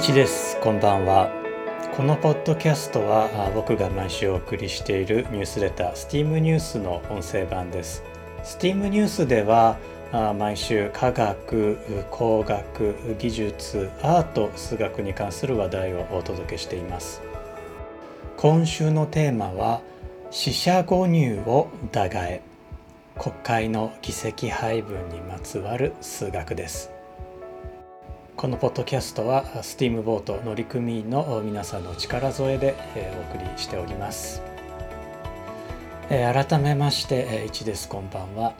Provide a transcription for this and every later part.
一です。こんばんは。このポッドキャストは僕が毎週お送りしているニュースレター STEAM ニュースの音声版です。STEAM ニュースでは毎週科学工学技術アート数学に関する話題をお届けしています。今週のテーマは四捨五入を打え国会の議席配分にまつわる数学です。このポッドキャストは STEAM ボート乗組員の皆さんの力添えでお送りしております。改めまして1ですこんばんは。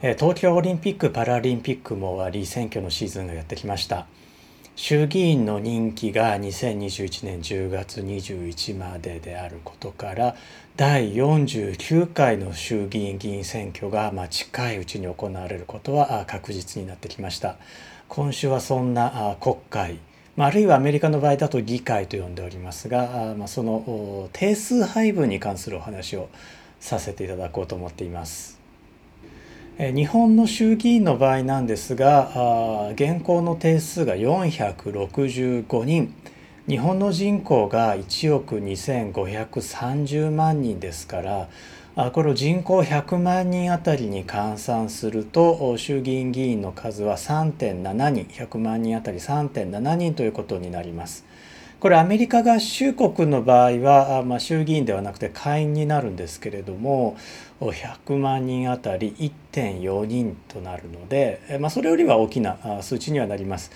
東京オリンピック・パラリンピックも終わり選挙のシーズンがやってきました。衆議院の任期が2021年10月21までであることから第49回の衆議院議員選挙がま近いうちに行われることは確実になってきました。今週はそんな国会あるいはアメリカの場合だと議会と呼んでおりますがその定数配分に関するお話をさせていただこうと思っています。日本の衆議院の場合なんですが現行の定数が465人。日本の人口が1億2530万人ですからこれを人口100万人あたりに換算すると衆議院議員の数は3.7人100万人あたり3.7人ということになります。これアメリカ合衆国の場合は、まあ、衆議院ではなくて下院になるんですけれども100万人あたり1.4人となるので、まあ、それよりは大きな数値にはなります。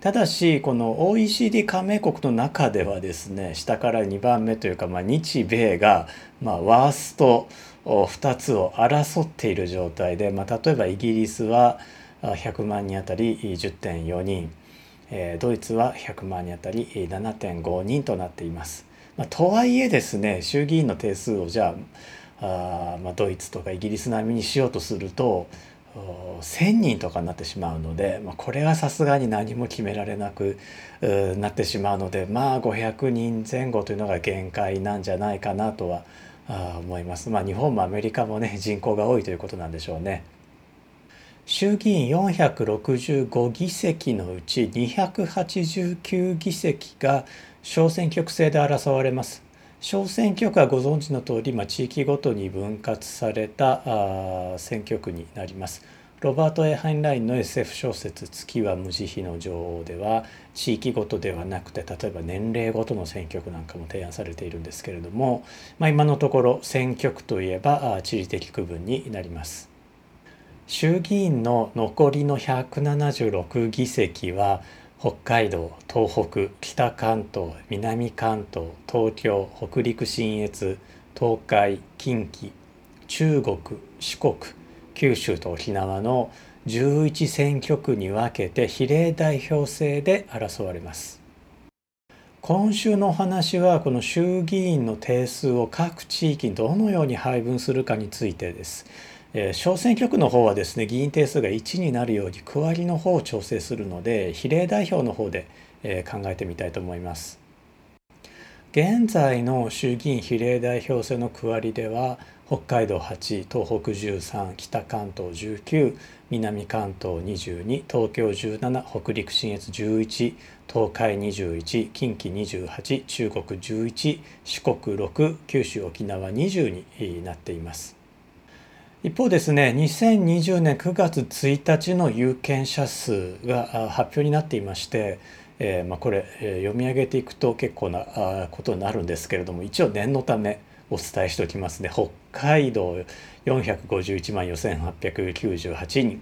ただしこの OECD 加盟国の中ではですね下から2番目というか、まあ、日米が、まあ、ワースト2つを争っている状態で、まあ、例えばイギリスは100万人あたり10.4人ドイツは100万人当たり7.5人となっています。まあ、とはいえですね衆議院の定数をじゃああ、まあ、ドイツとかイギリス並みにしようとすると1,000人とかになってしまうので、まあ、これはさすがに何も決められなくなってしまうのでまあ500人前後というのが限界なんじゃないかなとは思います。まあ、日本もアメリカもね人口が多いということなんでしょうね。衆議院465議席のうち289議席が小選挙区制で争われます。小選挙区はご存知の通り、まあ、地域ごとに分割されたあ選挙区になります。ロバート・ A・ハインラインの SF 小説「月は無慈悲の女王」では地域ごとではなくて例えば年齢ごとの選挙区なんかも提案されているんですけれども、まあ、今のところ選挙区といえば地理的区分になります。衆議院の残りの176議席は北海道東北北関東南関東東京北陸信越東海近畿中国四国九州と沖縄の11選挙区に分けて比例代表制で争われます今週のお話はこの衆議院の定数を各地域にどのように配分するかについてです。小選挙区の方はですね議員定数が1になるように区割りの方を調整するので比例代表の方で、考えてみたいと思います。現在の衆議院比例代表制の区割りでは北海道8東北13北関東19南関東22東京17北陸信越11東海21近畿28中国11四国6九州沖縄20になっています。一方ですね2020年9月1日の有権者数が発表になっていまして、えー、まあ、これ、えー、読み上げていくと結構なことになるんですけれども一応念のためお伝えしておきますね。北海道451万4898人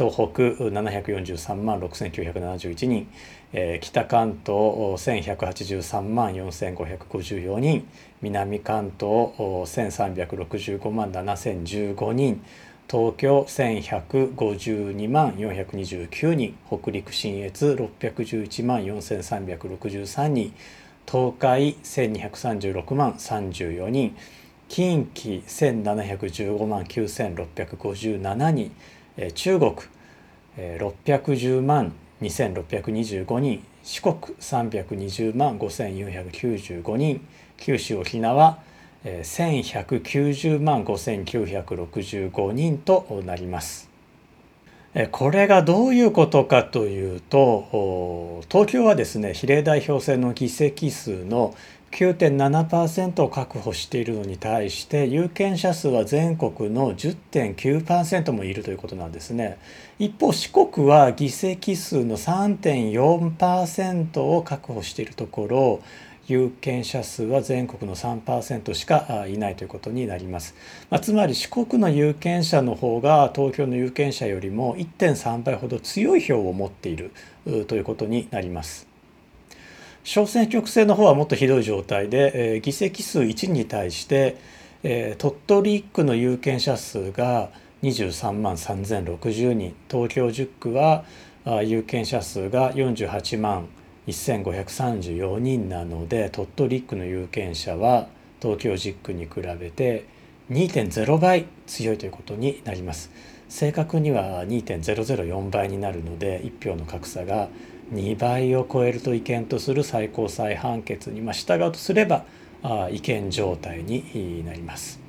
東北743万6971人、えー、北関東1183万4554人。南関東1365万7015人。東京1152万429人。北陸信越611万4363人。東海1236万34人。近畿1715万9657人。中国610万2625人四国320万5495人九州沖縄1190万5965人となります。これがどういうことかというと東京はですね比例代表制の議席数の9.7%を確保しているのに対して有権者数は全国の10.9%もいるということなんですね。一方四国は議席数の3.4%を確保しているところ有権者数は全国の3%しかいないということになります、まあ、つまり四国の有権者の方が東京の有権者よりも1.3倍ほど強い票を持っているということになります。小選挙区制の方はもっとひどい状態で、えー、議席数1に対して、えー、鳥取1区の有権者数が23万3060人東京10区は有権者数が48万1534人なので鳥取1区の有権者は東京10区に比べて2.0倍強いということになります。正確には2.004倍になるので1票の格差が2倍を超えると違憲とする最高裁判決に従うとすれば違憲状態になります。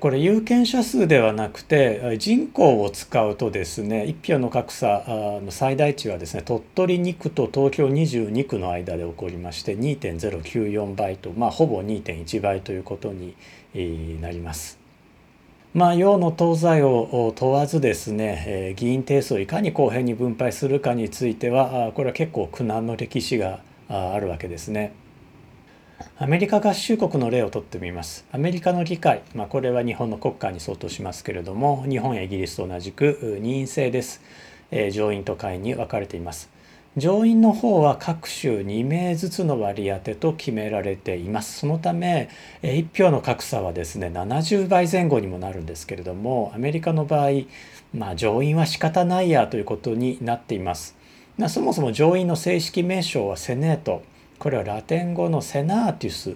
これ有権者数ではなくて人口を使うとですね1票の格差の最大値はですね鳥取2区と東京22区の間で起こりまして2.094倍と、まあ、ほぼ2.1倍ということになります。まあ、洋の東西を問わずですね、え議員定数をいかに公平に分配するかについてはこれは結構苦難の歴史があるわけですね。アメリカ合衆国の例をとってみます。アメリカの議会、まあ、これは日本の国会に相当しますけれども日本やイギリスと同じく任意制です。え上院と下院に分かれています。上院の方は各州2名ずつの割り当てと決められています。そのため1票の格差はですね70倍前後にもなるんですけれどもアメリカの場合、まあ、上院は仕方ないやということになっています。そもそも上院の正式名称はセネートこれはラテン語のセナーティス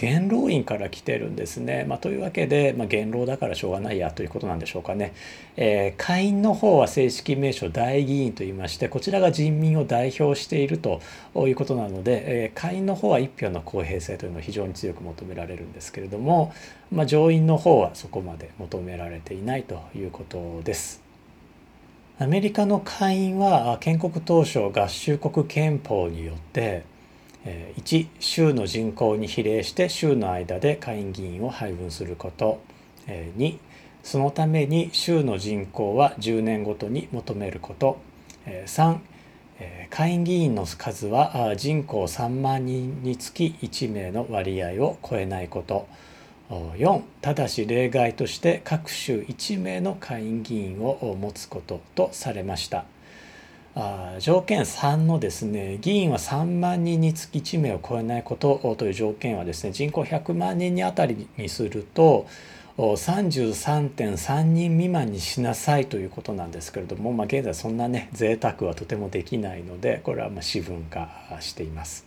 元老院から来てるんですね。まあ、というわけで、まあ、元老だからしょうがないやということなんでしょうかね。えー、下院の方は正式名称大議員といいましてこちらが人民を代表しているということなので、えー、下院の方は一票の公平性というのを非常に強く求められるんですけれども、まあ、上院の方はそこまで求められていないということです。アメリカの下院は建国当初合衆国憲法によって1州の人口に比例して州の間で下院議員を配分すること。2そのために州の人口は10年ごとに求めること。3下院議員の数は人口3万人につき1名の割合を超えないこと。4ただし例外として各州1名の下院議員を持つこととされました。あ条件3のですね議員は3万人につき1名を超えないことという条件はですね人口100万人にあたりにすると33.3人未満にしなさいということなんですけれども、まあ、現在そんなね贅沢はとてもできないのでこれはま私文化しています。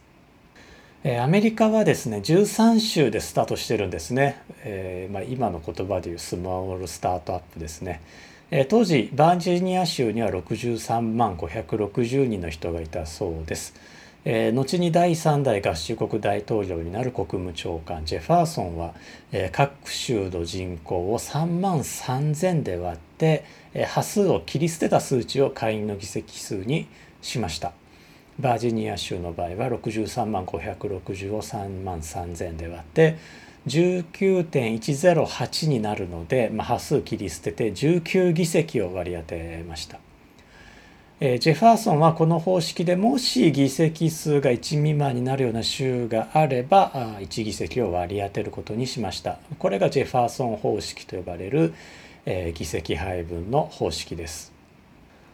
アメリカはですね13州でスタートしてるんですね、えー、まあ、今の言葉でいうスモールスタートアップですね。当時バージニア州には63万560人の人がいたそうです。後に第3代合衆国大統領になる国務長官ジェファーソンは、各州の人口を3万3,000で割って、えー、波数を切り捨てた数値を下院の議席数にしました。バージニア州の場合は63万560を3万3,000で割って19.108になるので、まあ、波数切り捨てて19議席を割り当てました。えジェファーソンはこの方式でもし議席数が1未満になるような州があればあ1議席を割り当てることにしました。これがジェファーソン方式と呼ばれる、え議席配分の方式です。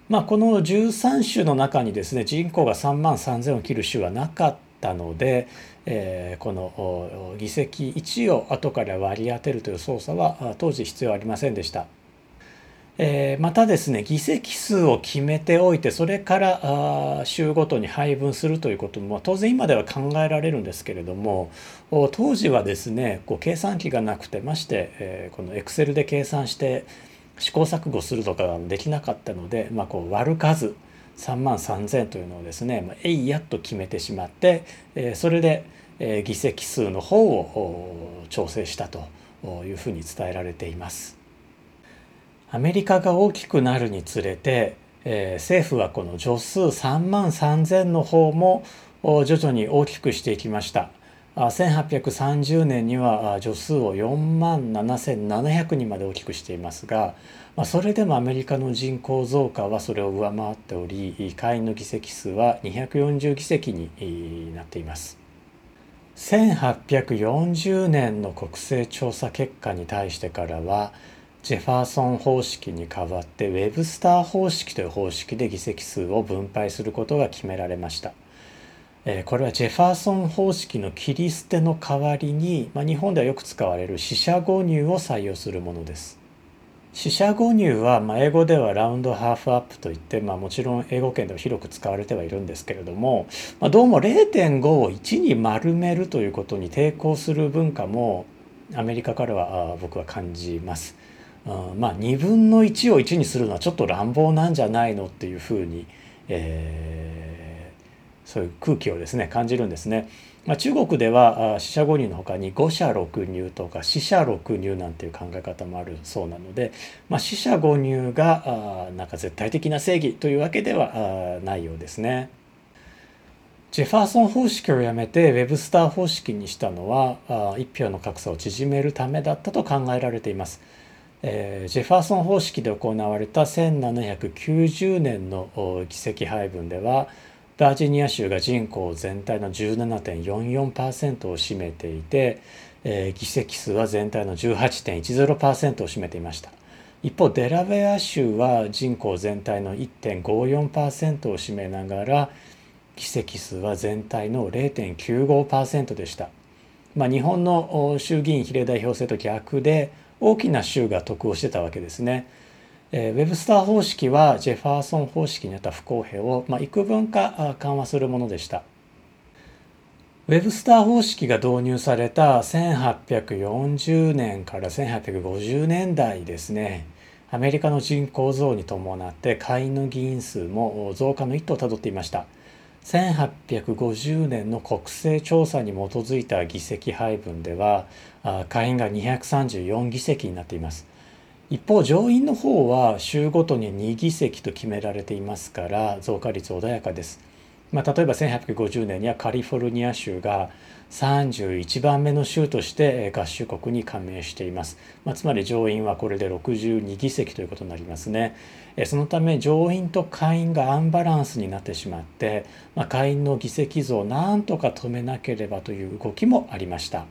まあ、この13州の中にですね人口が3万3,000を切る州はなかったたので、えー、この議席1を後から割り当てるという操作は当時必要ありませんでした。えー、またですね議席数を決めておいてそれから州ごとに配分するということも当然今では考えられるんですけれども当時はですねこう計算機がなくてまして、えー、このエクセルで計算して試行錯誤するとかできなかったので、まあ、こう割る数3万3,000というのをですね、まあ、えいやっと決めてしまって、えー、それで、えー、議席数の方を調整したというふうに伝えられています。アメリカが大きくなるにつれて、えー、政府はこの助数3万3,000の方も徐々に大きくしていきました。1830年には助数を4万7700人まで大きくしていますが、まあ、それでもアメリカの人口増加はそれを上回っており下院の議席数は240議席になっています。1840年の国勢調査結果に対してからはジェファーソン方式に代わってウェブスター方式という方式で議席数を分配することが決められました。これはジェファーソン方式の切り捨ての代わりに、まあ、日本ではよく使われる四捨五入を採用するものです。四捨五入は、まあ、英語ではラウンドハーフアップといって、まあ、もちろん英語圏では広く使われてはいるんですけれども、まあ、どうも0.5を1に丸めるということに抵抗する文化もアメリカからは僕は感じます。まあ2分の1を1にするのはちょっと乱暴なんじゃないのっていうふうに、えー、そういう空気をですね感じるんですね。まあ、中国では四捨五入のほかに五捨六入とか四捨六入なんていう考え方もあるそうなので、まあ、四捨五入があなんか絶対的な正義というわけではないようですね。ジェファーソン方式をやめてウェブスター方式にしたのは一票の格差を縮めるためだったと考えられています。えー、ジェファーソン方式で行われた1790年の議席配分ではバージニア州が人口全体の17.44%を占めていて、えー、議席数は全体の18.10%を占めていました一方デラウェア州は人口全体の1.54%を占めながら議席数は全体の0.95%でした、まあ、日本の衆議院比例代表制と逆で大きな州が得をしてたわけですね。えー、ウェブスター方式はジェファーソン方式にあった不公平を、まあ、幾分か緩和するものでした。ウェブスター方式が導入された1840年から1850年代ですねアメリカの人口増に伴って下院の議員数も増加の一途をたどっていました1850年の国勢調査に基づいた議席配分では下院が234議席になっています一方上院の方は州ごとに2議席と決められていますから増加率穏やかです、まあ、例えば1850年にはカリフォルニア州が31番目の州として合衆国に加盟しています、まあ、つまり上院はこれで62議席ということになりますね。そのため上院と下院がアンバランスになってしまって、まあ、下院の議席増をなんとか止めなければという動きもありました。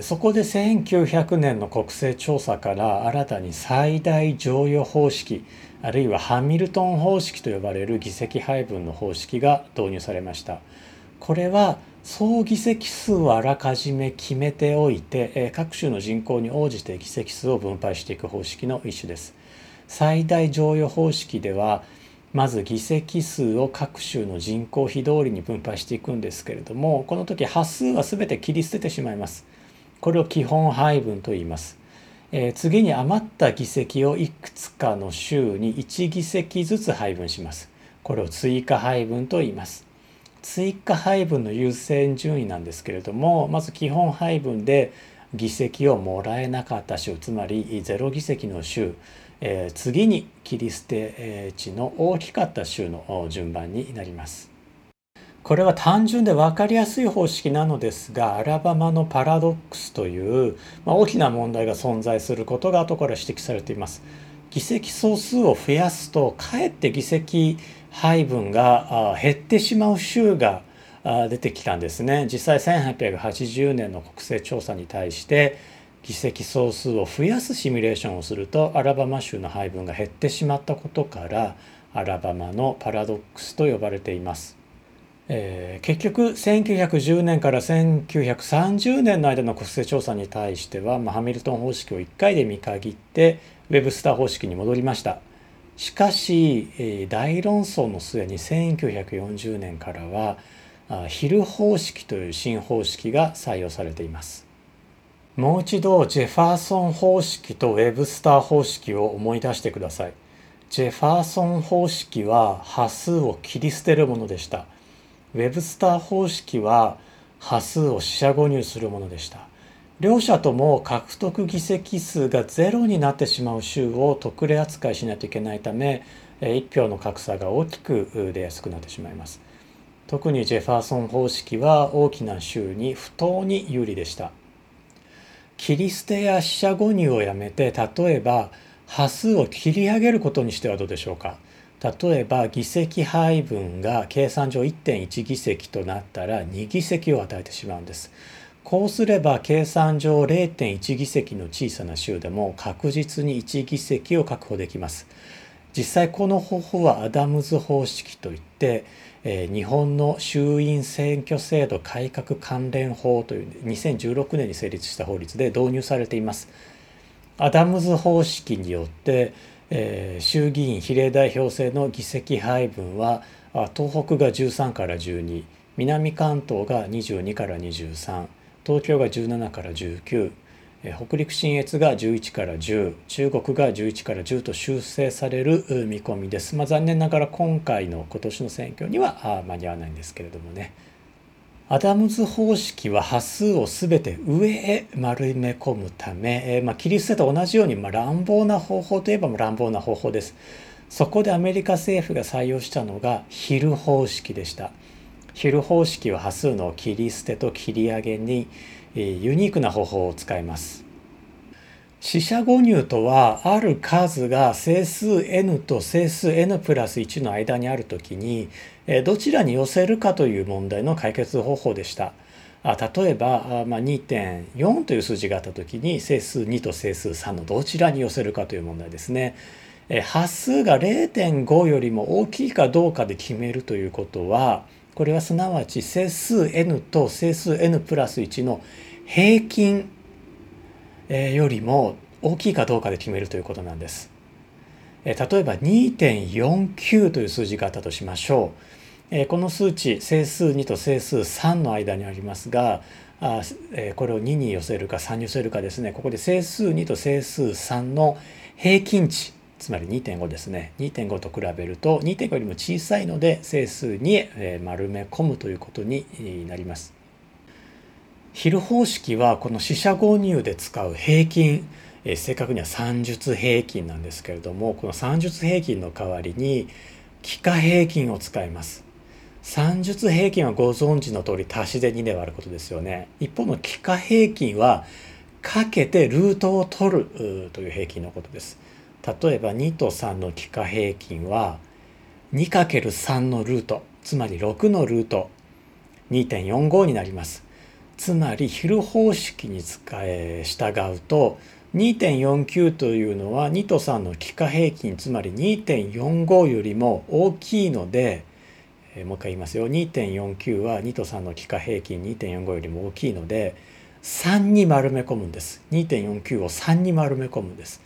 そこで1900年の国勢調査から新たに最大剰余方式あるいはハミルトン方式と呼ばれる議席配分の方式が導入されましたこれは総議席数をあらかじめ決めておいて各州の人口に応じて議席数を分配していく方式の一種です。最大剰余方式ではまず議席数を各州の人口比通りに分配していくんですけれどもこの時端数は全て切り捨ててしまいます。これを基本配分と言います。えー、次に余った議席をいくつかの州に1議席ずつ配分します。これを追加配分と言います。追加配分の優先順位なんですけれどもまず基本配分で議席をもらえなかった州つまりゼロ議席の州、えー、次に切り捨て値の大きかった州の順番になります。これは単純で分かりやすい方式なのですがアラバマのパラドックスという、まあ、大きな問題が存在することが後から指摘されています。議席総数を増やすとかえって議席配分が減ってしまう州が出てきたんですね実際1880年の国勢調査に対して議席総数を増やすシミュレーションをするとアラバマ州の配分が減ってしまったことからアラバマのパラドックスと呼ばれています。えー、結局1910年から1930年の間の国勢調査に対しては、まあ、ハミルトン方式を1回で見限ってウェブスター方式に戻りました。しかし大論争の末に1940年からはヒル方式という新方式が採用されています。もう一度ジェファーソン方式とウェブスター方式を思い出してください。ジェファーソン方式は波数を切り捨てるものでした。ウェブスター方式は波数を四捨五入するものでした。両者とも獲得議席数がゼロになってしまう州を特例扱いしないといけないため1票の格差が大きく出やすくなってしまいます。特にジェファーソン方式は大きな州に不当に有利でした。切り捨てや死者誤入をやめて例えば波数を切り上げることにしてはどうでしょうか。例えば議席配分が計算上1.1議席となったら2議席を与えてしまうんですこうすれば計算上0.1議席の小さな州でも確実に1議席を確保できます。実際この方法はアダムズ方式といって、えー、日本の衆院選挙制度改革関連法という2016年に成立した法律で導入されています。アダムズ方式によって、えー、衆議院比例代表制の議席配分は東北が13から12南関東が22から23東京が17から19北陸信越が11から10中国が11から10と修正される見込みです、まあ、残念ながら今回の今年の選挙には間に合わないんですけれどもね。アダムズ方式は波数を全て上へ丸め込むため、えまあ、切り捨てと同じように、まあ、乱暴な方法といえば乱暴な方法ですそこでアメリカ政府が採用したのがヒル方式でしたヒル方式は波数の切り捨てと切り上げにえユニークな方法を使います。四捨五入とはある数が整数 n と整数 n プラス1の間にあるときにどちらに寄せるかという問題の解決方法でした。例えば、まあ、2.4という数字があったときに整数2と整数3のどちらに寄せるかという問題ですね。端数が0.5よりも大きいかどうかで決めるということはこれはすなわち整数 n と整数 n プラス1の平均よりも大きいかどうかで決めるということなんです。例えば2.49という数字があったとしましょう。この数値整数2と整数3の間にありますがこれを2に寄せるか3に寄せるかですねここで整数2と整数3の平均値つまり2.5ですね2.5と比べると2.5よりも小さいので整数に丸め込むということになります。ヒル方式はこの四捨五入で使う平均え正確には算術平均なんですけれどもこの算術平均の代わりに幾何平均を使います。算術平均はご存知の通り足しで2で割ることですよね。一方の幾何平均はかけてルートを取るという平均のことです。例えば2と3の幾何平均は 2×3 のルートつまり6のルート2.45になりますつまりヒル方式に使え従うと2.49というのは2と3の幾何平均つまり2.45よりも大きいのでもう一回言いますよ2.49は2と3の幾何平均2.45よりも大きいので3に丸め込むんです2.49を3に丸め込むんです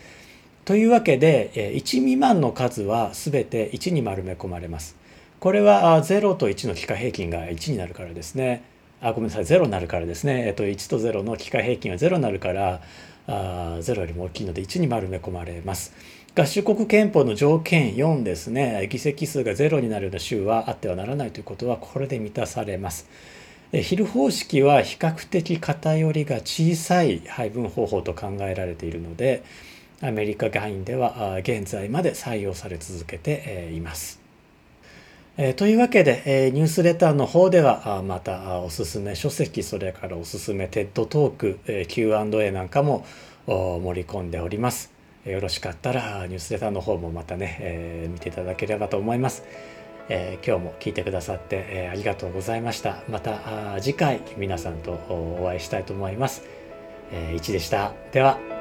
というわけで1未満の数は全て1に丸め込まれます。これは0と1の幾何平均が1になるからですね。あごめんなさい0になるからですね。えっと、1と0の幾何平均は0になるからあ0よりも大きいので1に丸め込まれます。合衆国憲法の条件4ですね議席数が0になるような州はあってはならないということはこれで満たされます。ヒル方式は比較的偏りが小さい配分方法と考えられているのでアメリカ外院では現在まで採用され続けています。えというわけでえニュースレターの方ではあまたおすすめ書籍それからおすすめ TED トークえ Q&A なんかも盛り込んでおります。よろしかったらニュースレターの方もまたねえ見ていただければと思いますえ。今日も聞いてくださってえありがとうございました。また次回皆さんとお会いしたいと思います。え1でした。では。